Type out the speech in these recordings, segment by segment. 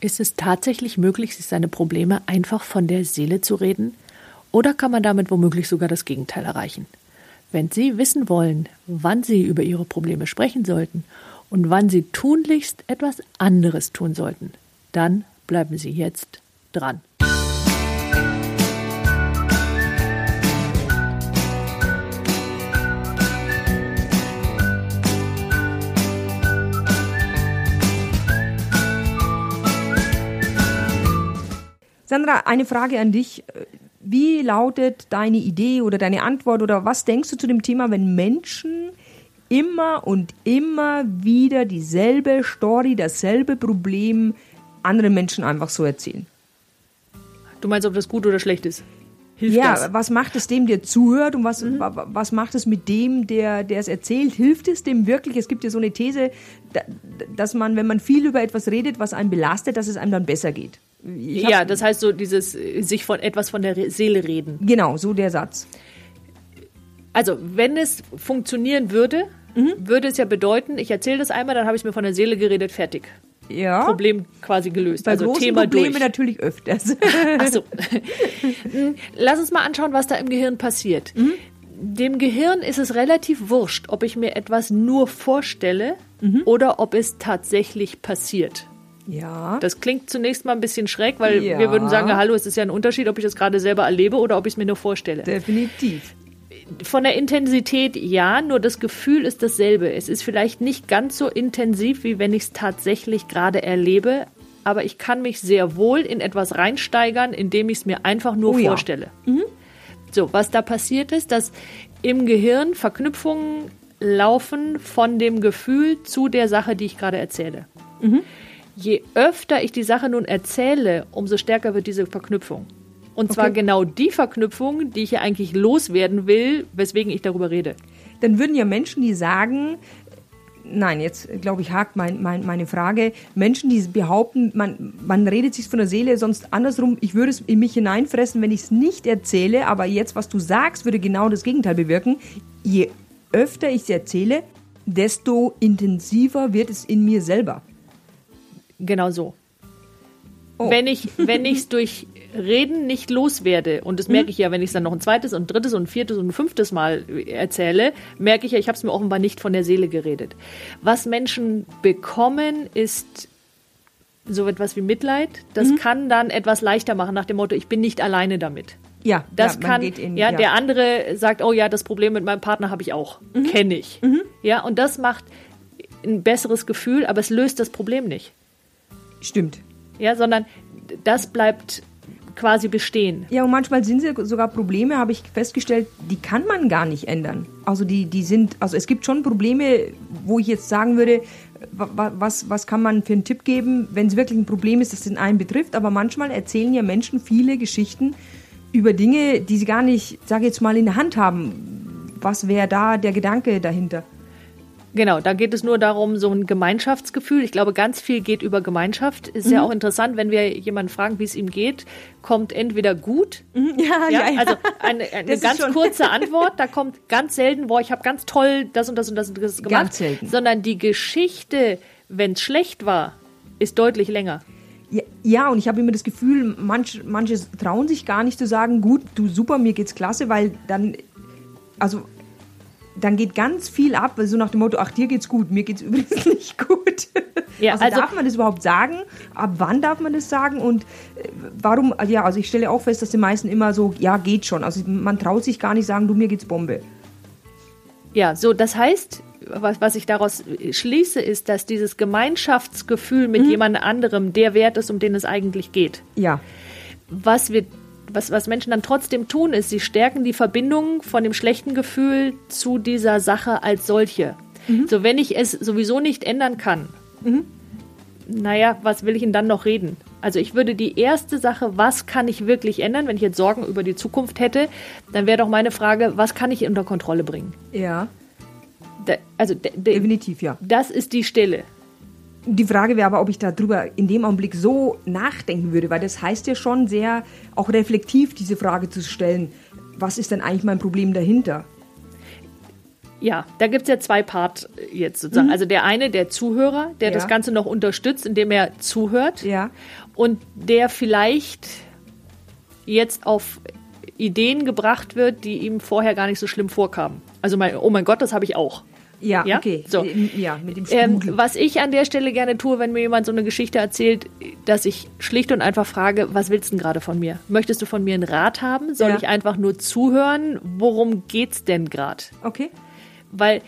Ist es tatsächlich möglich, sich seine Probleme einfach von der Seele zu reden? Oder kann man damit womöglich sogar das Gegenteil erreichen? Wenn Sie wissen wollen, wann Sie über Ihre Probleme sprechen sollten und wann Sie tunlichst etwas anderes tun sollten, dann bleiben Sie jetzt dran. Sandra, eine Frage an dich. Wie lautet deine Idee oder deine Antwort oder was denkst du zu dem Thema, wenn Menschen immer und immer wieder dieselbe Story, dasselbe Problem anderen Menschen einfach so erzählen? Du meinst, ob das gut oder schlecht ist? Hilft ja, das? was macht es dem, der zuhört und was, mhm. was macht es mit dem, der, der es erzählt? Hilft es dem wirklich? Es gibt ja so eine These, dass man, wenn man viel über etwas redet, was einen belastet, dass es einem dann besser geht. Ja, das heißt so dieses sich von etwas von der Seele reden. Genau, so der Satz. Also, wenn es funktionieren würde, mhm. würde es ja bedeuten, ich erzähle das einmal, dann habe ich mir von der Seele geredet, fertig. Ja. Problem quasi gelöst. Bei also Thema Probleme durch. natürlich öfters. Achso. Lass uns mal anschauen, was da im Gehirn passiert. Mhm. Dem Gehirn ist es relativ wurscht, ob ich mir etwas nur vorstelle mhm. oder ob es tatsächlich passiert. Ja. Das klingt zunächst mal ein bisschen schräg, weil ja. wir würden sagen, hallo, es ist ja ein Unterschied, ob ich das gerade selber erlebe oder ob ich es mir nur vorstelle. Definitiv. Von der Intensität ja, nur das Gefühl ist dasselbe. Es ist vielleicht nicht ganz so intensiv, wie wenn ich es tatsächlich gerade erlebe, aber ich kann mich sehr wohl in etwas reinsteigern, indem ich es mir einfach nur oh, vorstelle. Ja. Mhm. So, was da passiert ist, dass im Gehirn Verknüpfungen laufen von dem Gefühl zu der Sache, die ich gerade erzähle. Mhm je öfter ich die Sache nun erzähle, umso stärker wird diese Verknüpfung. Und zwar okay. genau die Verknüpfung, die ich ja eigentlich loswerden will, weswegen ich darüber rede. Dann würden ja Menschen, die sagen, nein, jetzt glaube ich, hakt mein, mein, meine Frage. Menschen, die behaupten, man, man redet sich von der Seele, sonst andersrum, ich würde es in mich hineinfressen, wenn ich es nicht erzähle, aber jetzt, was du sagst, würde genau das Gegenteil bewirken. Je öfter ich es erzähle, desto intensiver wird es in mir selber. Genau so. Oh. Wenn ich wenn es durch Reden nicht loswerde, und das merke hm? ich ja, wenn ich es dann noch ein zweites und drittes und viertes und fünftes Mal erzähle, merke ich ja, ich habe es mir offenbar nicht von der Seele geredet. Was Menschen bekommen, ist so etwas wie Mitleid. Das mhm. kann dann etwas leichter machen nach dem Motto, ich bin nicht alleine damit. Ja, das ja, kann. In, ja, ja, der andere sagt, oh ja, das Problem mit meinem Partner habe ich auch, mhm. kenne ich. Mhm. Ja, und das macht ein besseres Gefühl, aber es löst das Problem nicht. Stimmt. Ja, sondern das bleibt quasi bestehen. Ja, und manchmal sind sie sogar Probleme, habe ich festgestellt, die kann man gar nicht ändern. Also die, die sind, also es gibt schon Probleme, wo ich jetzt sagen würde, was, was kann man für einen Tipp geben, wenn es wirklich ein Problem ist, das den einen betrifft. Aber manchmal erzählen ja Menschen viele Geschichten über Dinge, die sie gar nicht, sage jetzt mal, in der Hand haben. Was wäre da der Gedanke dahinter? Genau, da geht es nur darum, so ein Gemeinschaftsgefühl. Ich glaube, ganz viel geht über Gemeinschaft. Ist mhm. ja auch interessant, wenn wir jemanden fragen, wie es ihm geht, kommt entweder gut. Mhm. Ja, ja, ja, Also eine, eine ganz kurze Antwort, da kommt ganz selten, boah, ich habe ganz toll das und das und das und das gemacht. Ganz selten. Sondern die Geschichte, wenn es schlecht war, ist deutlich länger. Ja, ja, und ich habe immer das Gefühl, manch, manche trauen sich gar nicht zu sagen, gut, du super, mir geht's klasse, weil dann, also dann geht ganz viel ab, so nach dem Motto, ach, dir geht's gut, mir geht's übrigens nicht gut. Ja, also, also, darf man das überhaupt sagen? Ab wann darf man das sagen? Und äh, warum, ja, also ich stelle auch fest, dass die meisten immer so, ja, geht schon. Also man traut sich gar nicht sagen, du, mir geht's Bombe. Ja, so, das heißt, was, was ich daraus schließe, ist, dass dieses Gemeinschaftsgefühl mit mhm. jemand anderem der Wert ist, um den es eigentlich geht. Ja. Was wir was, was Menschen dann trotzdem tun, ist, sie stärken die Verbindung von dem schlechten Gefühl zu dieser Sache als solche. Mhm. So, wenn ich es sowieso nicht ändern kann, mhm. naja, was will ich denn dann noch reden? Also ich würde die erste Sache, was kann ich wirklich ändern, wenn ich jetzt Sorgen über die Zukunft hätte, dann wäre doch meine Frage, was kann ich unter Kontrolle bringen? Ja. Da, also definitiv ja. Das ist die Stelle. Die Frage wäre aber, ob ich darüber in dem Augenblick so nachdenken würde, weil das heißt ja schon sehr auch reflektiv diese Frage zu stellen, was ist denn eigentlich mein Problem dahinter? Ja, da gibt's ja zwei Part jetzt sozusagen. Also der eine, der Zuhörer, der Ja. das Ganze noch unterstützt, indem er zuhört. Ja. Und der vielleicht jetzt auf Ideen gebracht wird, die ihm vorher gar nicht so schlimm vorkamen. Also mein, oh mein Gott, das habe ich auch. Ja, Ja? okay. So. Ja, mit dem Ähm, was ich an der Stelle gerne tue, wenn mir jemand so eine Geschichte erzählt, dass ich schlicht und einfach frage, was willst du denn gerade von mir? Möchtest du von mir einen Rat haben? Soll Ja. ich einfach nur zuhören? Worum geht's denn gerade? okay. Weil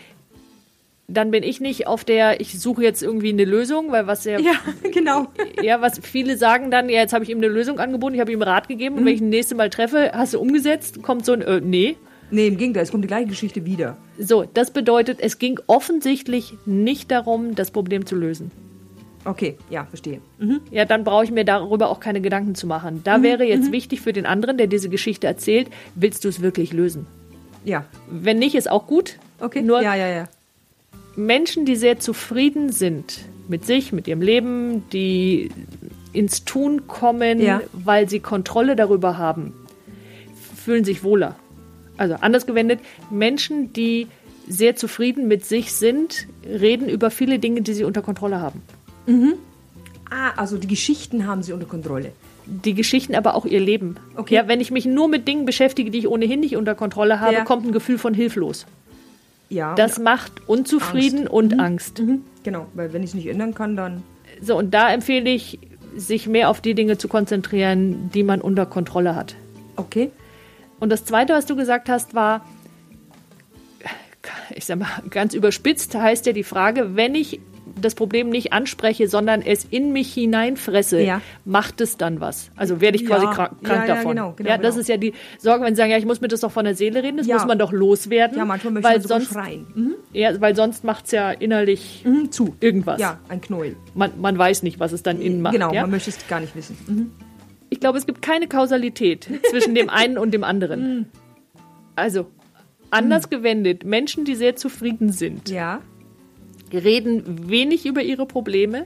dann bin ich nicht auf der, ich suche jetzt irgendwie eine Lösung, weil was ja, Ja, genau. ja was viele sagen dann, ja, jetzt habe ich ihm eine Lösung angeboten, ich habe ihm einen Rat gegeben und wenn ich ihn das nächste Mal treffe, hast du umgesetzt, kommt so ein, äh, nee. Nee, im Gegenteil, es kommt die gleiche Geschichte wieder. So, das bedeutet, es ging offensichtlich nicht darum, das Problem zu lösen. Okay, ja, verstehe. Ja, dann brauche ich mir darüber auch keine Gedanken zu machen. Da wäre jetzt wichtig für den anderen, der diese Geschichte erzählt, willst du es wirklich lösen? Ja, Wenn nicht, ist auch gut. okay. Nur ja, ja, ja. Menschen, die sehr zufrieden sind mit sich, mit ihrem Leben, die ins Tun kommen, Ja. weil sie Kontrolle darüber haben, fühlen sich wohler. Also anders gewendet, Menschen, die sehr zufrieden mit sich sind, reden über viele Dinge, die sie unter Kontrolle haben. Ah, also die Geschichten haben sie unter Kontrolle. die Geschichten, aber auch ihr Leben. Okay. Ja, wenn ich mich nur mit Dingen beschäftige, die ich ohnehin nicht unter Kontrolle habe, Ja. kommt ein Gefühl von hilflos. Ja. Das macht unzufrieden Angst. und Angst. mhm. Genau, weil wenn ich es nicht ändern kann, dann. So, und da empfehle ich, sich mehr auf die Dinge zu konzentrieren, die man unter Kontrolle hat. Okay. Und das Zweite, was du gesagt hast, war, ich sag mal, ganz überspitzt heißt ja die Frage, wenn ich das Problem nicht anspreche, sondern es in mich hineinfresse, Ja. macht es dann was? Also werde ich quasi Ja. krank, krank ja, davon. genau, genau, ja, das genau. ist ja die Sorge, wenn sie sagen, ja, ich muss mir das doch von der Seele reden, das muss man doch loswerden. Ja, manchmal möchte weil man sonst, schreien. Mhm. ja, weil sonst macht es ja innerlich Mhm, zu. irgendwas. Ja, ein Knäuel. Man, man weiß nicht, was es dann innen macht. genau, man möchte es gar nicht wissen. Mhm. Ich glaube, es gibt keine Kausalität zwischen dem einen und dem anderen. Also, anders gewendet, Menschen, die sehr zufrieden sind, Ja. reden wenig über ihre Probleme.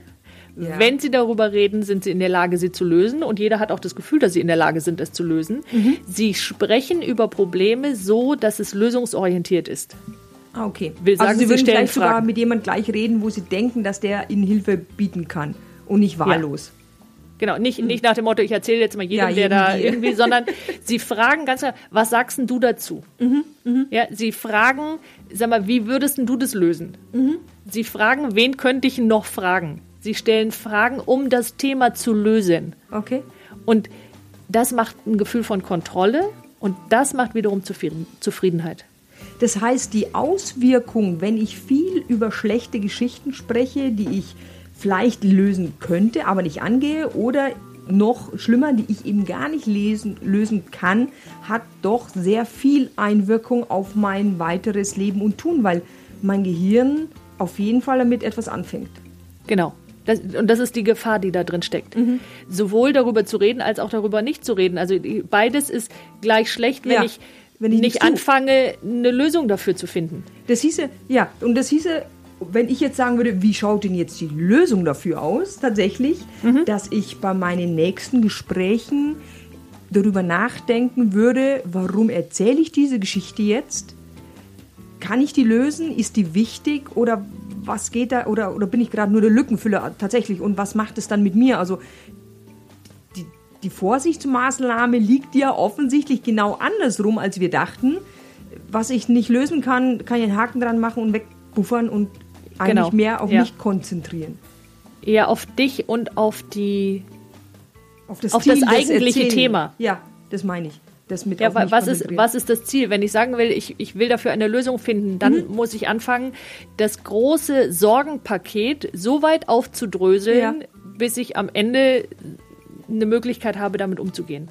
Ja. Wenn sie darüber reden, sind sie in der Lage, sie zu lösen. Und jeder hat auch das Gefühl, dass sie in der Lage sind, es zu lösen. Sie sprechen über Probleme so, dass es lösungsorientiert ist. Ah, okay. Will sagen, also sie sie würden gleich sogar mit jemand gleich reden, wo sie denken, dass der ihnen Hilfe bieten kann und nicht wahllos. Genau, nicht, nicht nach dem Motto, ich erzähle jetzt mal jedem, Ja, der da die. irgendwie, sondern sie fragen ganz klar, was sagst denn du dazu? Mhm, Ja, sie fragen, sag mal, wie würdest denn du das lösen? Mhm. Sie fragen, wen könnte ich noch fragen? Sie stellen Fragen, um das Thema zu lösen. Okay. Und das macht ein Gefühl von Kontrolle und das macht wiederum Zufrieden, Zufriedenheit. Das heißt, die Auswirkung, wenn ich viel über schlechte Geschichten spreche, die ich vielleicht lösen könnte, aber nicht angehe, oder noch schlimmer, die ich eben gar nicht lesen, lösen kann, hat doch sehr viel Einwirkung auf mein weiteres Leben und Tun, weil mein Gehirn auf jeden Fall damit etwas anfängt. Genau. Das, und das ist die Gefahr, die da drin steckt. Mhm. Sowohl darüber zu reden, als auch darüber nicht zu reden. Also beides ist gleich schlecht, wenn Ja, ich, wenn ich nicht nichts tue. anfange, eine Lösung dafür zu finden. Das hieße, ja, und das hieße, wenn ich jetzt sagen würde, wie schaut denn jetzt die Lösung dafür aus, tatsächlich, dass ich bei meinen nächsten Gesprächen darüber nachdenken würde, warum erzähle ich diese Geschichte jetzt? Kann ich die lösen? Ist die wichtig? Oder was geht da? Oder, oder bin ich gerade nur der Lückenfüller tatsächlich? Und was macht es dann mit mir? Also die, die Vorsichtsmaßnahme liegt ja offensichtlich genau andersrum, als wir dachten. Was ich nicht lösen kann, kann ich einen Haken dran machen und wegbuffern und eigentlich Genau, mehr auf ja. mich konzentrieren. Eher auf dich und auf die. Auf das, Auf das Ziel, eigentliche Erzählen. Thema. Ja, das meine ich. Das mit Ja, was ist, was ist das Ziel? Wenn ich sagen will, ich, ich will dafür eine Lösung finden, dann Mhm. muss ich anfangen, das große Sorgenpaket so weit aufzudröseln, Ja. bis ich am Ende eine Möglichkeit habe, damit umzugehen.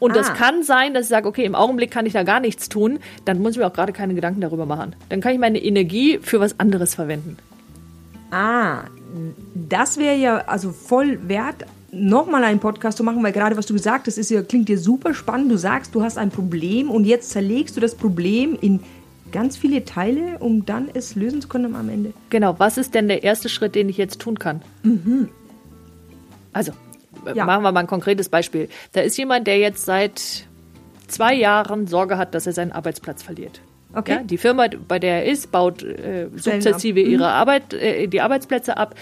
Und das Ah. kann sein, dass ich sage, okay, im Augenblick kann ich da gar nichts tun, dann muss ich mir auch gerade keine Gedanken darüber machen. Dann kann ich meine Energie für was anderes verwenden. Ah, das wäre ja also voll wert, nochmal einen Podcast zu machen, weil gerade was du gesagt hast, ist ja, klingt dir super spannend. Du sagst, du hast ein Problem und jetzt zerlegst du das Problem in ganz viele Teile, um dann es lösen zu können am Ende. Genau, was ist denn der erste Schritt, den ich jetzt tun kann? Also, äh, Ja. machen wir mal ein konkretes Beispiel. Da ist jemand, der jetzt seit zwei Jahren Sorge hat, dass er seinen Arbeitsplatz verliert. Okay. Ja, die Firma, bei der er ist, baut äh, sukzessive. Mhm. ihre Arbeit, äh, die Arbeitsplätze ab.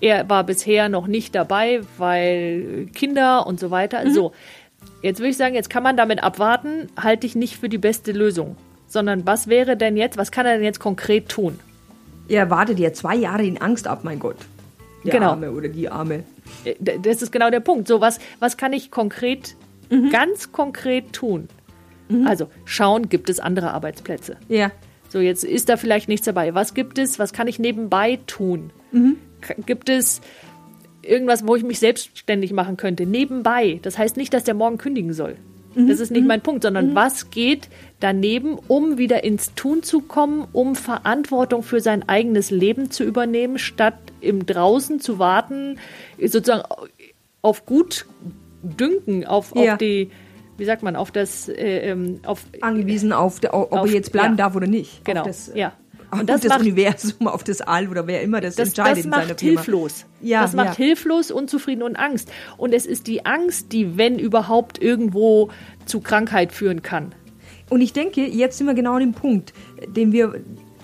Er war bisher noch nicht dabei, weil Kinder und so weiter. Mhm. So, jetzt würde ich sagen, jetzt kann man damit abwarten, halte ich nicht für die beste Lösung. Sondern was wäre denn jetzt, was kann er denn jetzt konkret tun? Er wartet ja zwei Jahre in Angst ab, mein Gott. Der Genau. Arme oder die Arme. Äh, Das ist genau der Punkt. So, was, was kann ich konkret, Mhm. ganz konkret tun? Also schauen, gibt es andere Arbeitsplätze? Ja. So, jetzt ist da vielleicht nichts dabei. Was gibt es? Was kann ich nebenbei tun? K- Gibt es irgendwas, wo ich mich selbstständig machen könnte? Nebenbei. Das heißt nicht, dass der morgen kündigen soll. Das ist nicht mein Punkt, sondern was geht daneben, um wieder ins Tun zu kommen, um Verantwortung für sein eigenes Leben zu übernehmen, statt im Draußen zu warten, sozusagen auf gut dünken, auf, Ja. auf die, wie sagt man, auf das, äh, ähm, auf Angewiesen auf, ob Auf- er jetzt bleiben ja. darf oder nicht. Genau, das, ja. Und das das macht- Universum, auf das All oder wer immer das, das, entscheidet das in seiner macht hilflos. Ja, das macht ja. hilflos, unzufrieden und Angst. Und es ist die Angst, die, wenn überhaupt, irgendwo zu Krankheit führen kann. Und ich denke, jetzt sind wir genau an dem Punkt, den wir,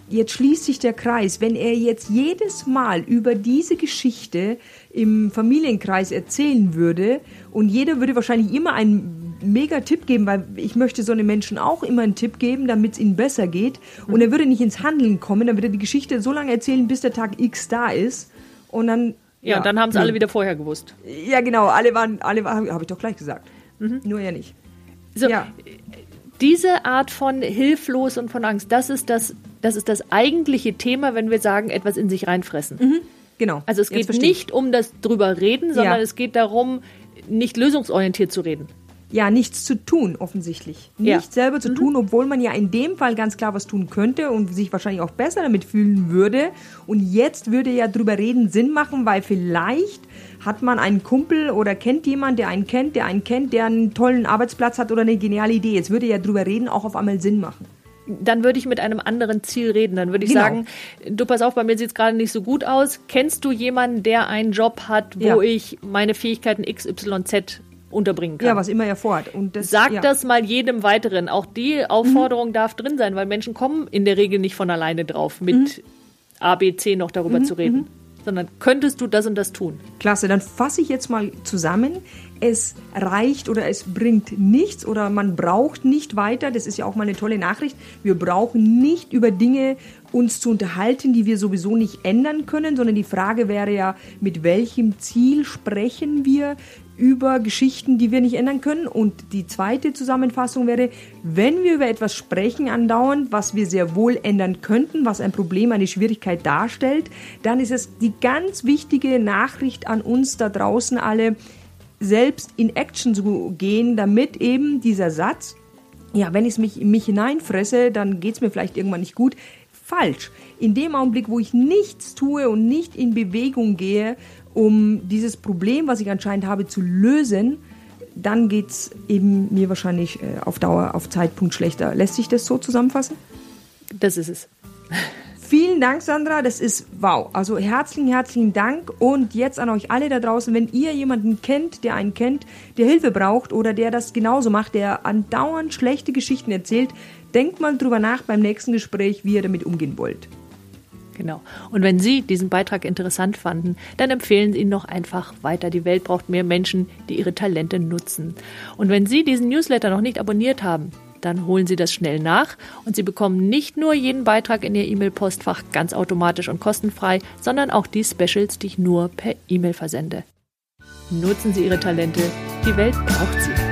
jetzt schließt sich der Kreis. Wenn er jetzt jedes Mal über diese Geschichte im Familienkreis erzählen würde und jeder würde wahrscheinlich immer einen mega Tipp geben, weil ich möchte so einem Menschen auch immer einen Tipp geben, damit es ihnen besser geht. Und er würde nicht ins Handeln kommen, dann würde er die Geschichte so lange erzählen, bis der Tag X da ist. Und dann. Ja, und dann haben es nee. alle wieder vorher gewusst. Ja, genau, alle waren, alle waren, habe ich doch gleich gesagt. Nur er nicht. So, Ja. diese Art von hilflos und von Angst, das ist das, das ist das eigentliche Thema, wenn wir sagen, etwas in sich reinfressen. Genau. Also es geht nicht um das drüber reden, sondern Ja. es geht darum, nicht lösungsorientiert zu reden. Ja, nichts zu tun, offensichtlich. Ja. Nichts selber zu tun, obwohl man ja in dem Fall ganz klar was tun könnte und sich wahrscheinlich auch besser damit fühlen würde. Und jetzt würde ja drüber reden Sinn machen, weil vielleicht hat man einen Kumpel oder kennt jemand, der einen kennt, der einen kennt, der einen tollen Arbeitsplatz hat oder eine geniale Idee. Jetzt würde ja drüber reden auch auf einmal Sinn machen. dann würde ich mit einem anderen Ziel reden. Dann würde ich Genau. sagen, du pass auf, bei mir sieht es gerade nicht so gut aus. Kennst du jemanden, der einen Job hat, wo Ja. ich meine Fähigkeiten XYZ unterbringen kann? Ja, was immer er vorhat. Und das, Sag ja. das mal jedem weiteren. Auch die Aufforderung darf drin sein, weil Menschen kommen in der Regel nicht von alleine drauf, mit A, B, C noch darüber zu reden. Sondern könntest du das und das tun? Klasse, dann fasse ich jetzt mal zusammen. Es reicht oder es bringt nichts oder man braucht nicht weiter. Das ist ja auch mal eine tolle Nachricht. Wir brauchen nicht über Dinge uns zu unterhalten, die wir sowieso nicht ändern können, sondern die Frage wäre ja, mit welchem Ziel sprechen wir über Geschichten, die wir nicht ändern können. Und die zweite Zusammenfassung wäre, wenn wir über etwas sprechen andauernd, was wir sehr wohl ändern könnten, was ein Problem, eine Schwierigkeit darstellt, dann ist es die ganz wichtige Nachricht an uns da draußen alle, selbst in Action zu gehen, damit eben dieser Satz, ja, wenn ich es mich mich hineinfresse, dann geht es mir vielleicht irgendwann nicht gut. Falsch. In dem Augenblick, wo ich nichts tue und nicht in Bewegung gehe, um dieses Problem, was ich anscheinend habe, zu lösen, dann geht es eben mir wahrscheinlich äh, auf Dauer, auf Zeitpunkt schlechter. Lässt sich das so zusammenfassen? Das ist es. Vielen Dank, Sandra. Das ist wow. Also herzlichen, herzlichen Dank. Und jetzt an euch alle da draußen, wenn ihr jemanden kennt, der einen kennt, der Hilfe braucht oder der das genauso macht, der andauernd schlechte Geschichten erzählt, denkt mal drüber nach beim nächsten Gespräch, wie ihr damit umgehen wollt. Genau. Und wenn Sie diesen Beitrag interessant fanden, dann empfehlen Sie ihn noch einfach weiter. Die Welt braucht mehr Menschen, die ihre Talente nutzen. Und wenn Sie diesen Newsletter noch nicht abonniert haben, dann holen Sie das schnell nach und Sie bekommen nicht nur jeden Beitrag in Ihr E-Mail-Postfach ganz automatisch und kostenfrei, sondern auch die Specials, die ich nur per E-Mail versende. Nutzen Sie Ihre Talente. Die Welt braucht sie.